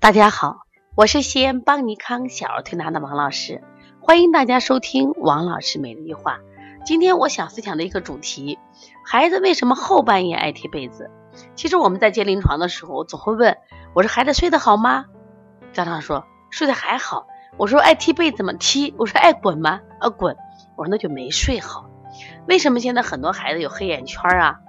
大家好，我是西安邦尼康小儿推拿的王老师，欢迎大家收听王老师每日一话。今天我想分享的一个主题：孩子为什么后半夜爱踢被子？其实我们在接临床的时候，总会问我说：“孩子睡得好吗？”家长说睡得还好。我说：“爱踢被子吗？踢。”我说：“爱滚吗？啊滚。”我说：“那就没睡好。”为什么现在很多孩子有黑眼圈啊？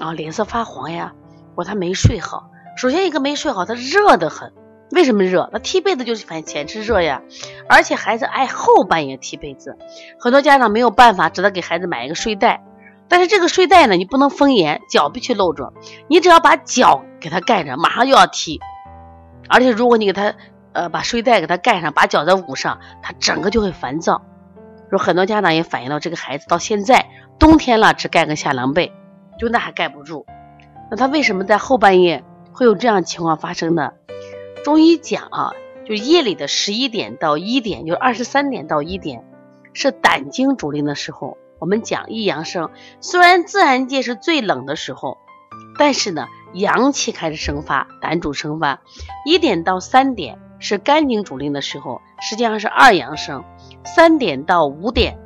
啊，脸色发黄呀？我说他没睡好。首先一个没睡好，他热得很。为什么热？那踢被子就是反显示热呀。而且孩子爱后半夜踢被子，很多家长没有办法，只得给孩子买一个睡袋。但是这个睡袋呢，你不能封严，脚必须露着。你只要把脚给他盖着，马上就要踢。而且如果你给他呃把睡袋给他盖上，把脚再捂上，他整个就会烦躁。说很多家长也反映到这个孩子到现在冬天了只盖个夏凉被，就那还盖不住。那他为什么在后半夜会有这样情况发生的？中医讲啊，就夜里的十一点到一点，就是二十三点到一点，是胆经主令的时候。我们讲一阳生，虽然自然界是最冷的时候，但是呢，阳气开始生发，胆主生发。一点到三点是肝经主令的时候，实际上是二阳生。三点到五点，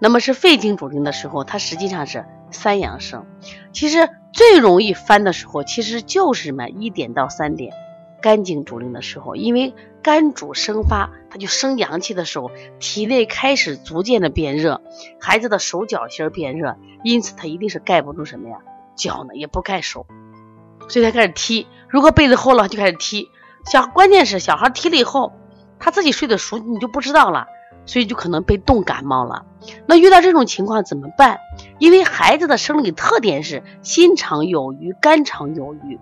那么是肺经主令的时候，它实际上是三阳生。其实最容易翻的时候，其实就是什么？一点到三点，肝经主令的时候，因为肝主生发，它就生阳气的时候，体内开始逐渐的变热，孩子的手脚心变热，因此他一定是盖不住什么呀？脚呢也不盖手，所以他开始踢。如果被子厚了，就开始踢。小关键是小孩踢了以后，他自己睡得熟，你就不知道了。所以就可能被冻感冒了。那遇到这种情况怎么办？因为孩子的生理特点是心肠有余，肝肠有余，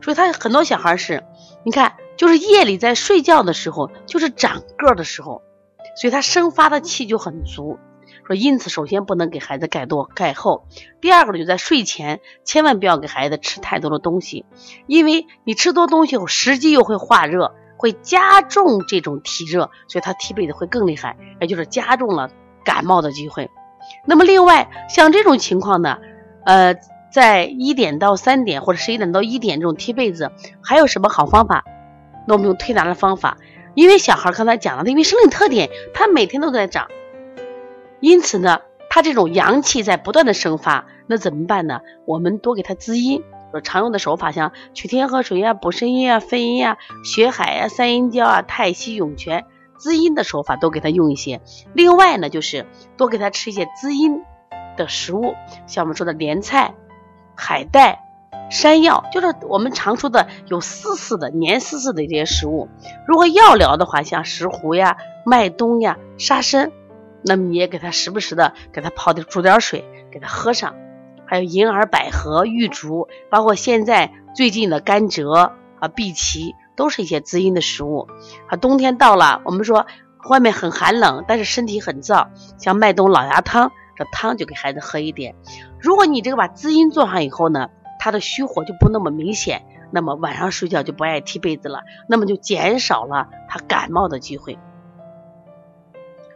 所以他很多小孩是，你看，就是夜里在睡觉的时候，就是长个的时候，所以他生发的气就很足。说因此，首先不能给孩子盖多盖厚。第二个呢，就在睡前千万不要给孩子吃太多的东西，因为你吃多东西后，食积又会化热。会加重这种体热，所以他踢被子会更厉害，也就是加重了感冒的机会。那么另外像这种情况呢，呃，在一点到三点或者十一点到一点这种踢被子，还有什么好方法？那我们用推拿的方法，因为小孩刚才讲了，他因为生理特点，他每天都在长，因此呢，他这种阳气在不断的生发，那怎么办呢？我们多给他滋阴。说常用的手法像取天河水呀、补肾阴啊、分阴啊、血海呀、三阴交啊、太溪涌泉滋阴的手法都给他用一些。另外呢，就是多给他吃一些滋阴的食物，像我们说的莲菜、海带、山药，就是我们常说的有丝丝的、黏丝丝的这些食物。如果药疗的话，像石斛呀、麦冬呀、沙参，那么你也给他时不时的给他泡点煮点水给他喝上。还有银耳、百合、玉竹，包括现在最近的甘蔗啊、碧琪，都是一些滋阴的食物。啊，冬天到了，我们说外面很寒冷，但是身体很燥，像麦冬老鸭汤，这汤就给孩子喝一点。如果你这个把滋阴做上以后呢，他的虚火就不那么明显，那么晚上睡觉就不爱踢被子了，那么就减少了他感冒的机会。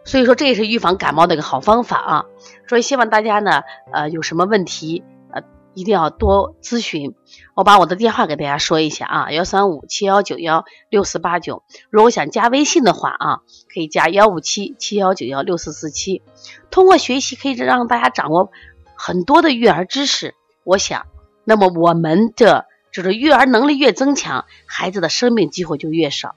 所以说，这也是预防感冒的一个好方法啊！所以希望大家呢，呃，有什么问题，呃，一定要多咨询。我把我的电话给大家说一下啊，幺三五七幺九幺六四八九。如果想加微信的话啊，可以加幺五七七幺九幺六四四七。通过学习，可以让大家掌握很多的育儿知识。我想，那么我们的就是育儿能力越增强，孩子的生病机会就越少。